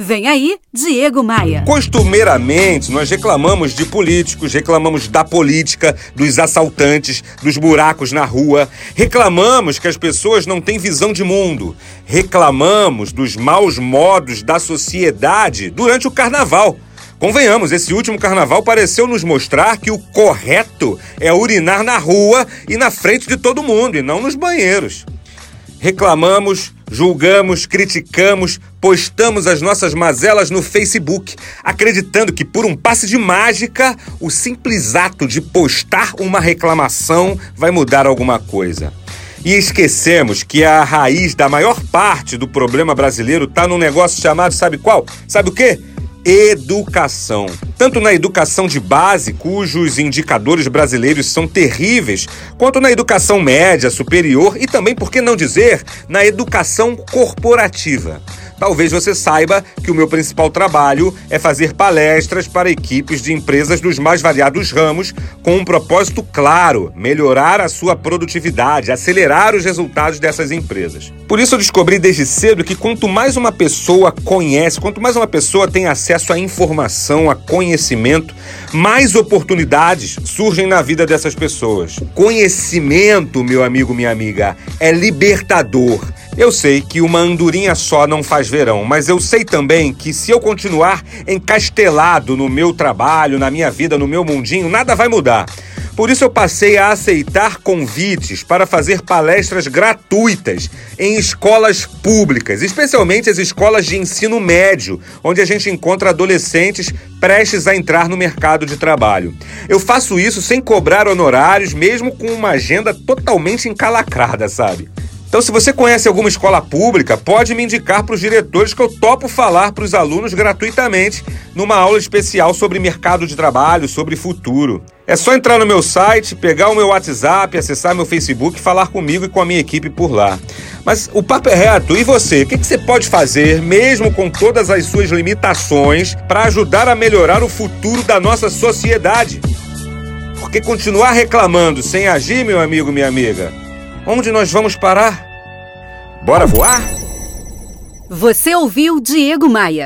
Vem aí, Diego Maia. Costumeiramente, nós reclamamos de políticos, reclamamos da política, dos assaltantes, dos buracos na rua, reclamamos que as pessoas não têm visão de mundo, reclamamos dos maus modos da sociedade durante o carnaval. Convenhamos, esse último carnaval pareceu nos mostrar que o correto é urinar na rua e na frente de todo mundo, e não nos banheiros. Reclamamos, julgamos, criticamos, postamos as nossas mazelas no Facebook, acreditando que por um passe de mágica, o simples ato de postar uma reclamação vai mudar alguma coisa. E esquecemos que a raiz da maior parte do problema brasileiro está num negócio chamado, sabe qual? Sabe o quê? Educação. Tanto na educação de base, cujos indicadores brasileiros são terríveis, quanto na educação média, superior e também, por que não dizer, na educação corporativa. Talvez você saiba que o meu principal trabalho é fazer palestras para equipes de empresas dos mais variados ramos, com um propósito claro: melhorar a sua produtividade, acelerar os resultados dessas empresas. Por isso eu descobri desde cedo que quanto mais uma pessoa conhece, quanto mais uma pessoa tem acesso à informação, a conhecimento, mais oportunidades surgem na vida dessas pessoas. Conhecimento, meu amigo, minha amiga, é libertador eu sei que uma andorinha só não faz verão, mas eu sei também que se eu continuar encastelado no meu trabalho, na minha vida, no meu mundinho, nada vai mudar. Por isso eu passei a aceitar convites para fazer palestras gratuitas em escolas públicas, especialmente as escolas de ensino médio, onde a gente encontra adolescentes prestes a entrar no mercado de trabalho. Eu faço isso sem cobrar honorários, mesmo com uma agenda totalmente encalacrada, sabe? Então, se você conhece alguma escola pública, pode me indicar para os diretores que eu topo falar para os alunos gratuitamente numa aula especial sobre mercado de trabalho, sobre futuro. É só entrar no meu site, pegar o meu WhatsApp, acessar meu Facebook, falar comigo e com a minha equipe por lá. Mas o papo é reto. E você? O que, que você pode fazer, mesmo com todas as suas limitações, para ajudar a melhorar o futuro da nossa sociedade? Porque continuar reclamando sem agir, meu amigo, minha amiga, Onde nós vamos parar? Bora voar? Você ouviu Diego Maia.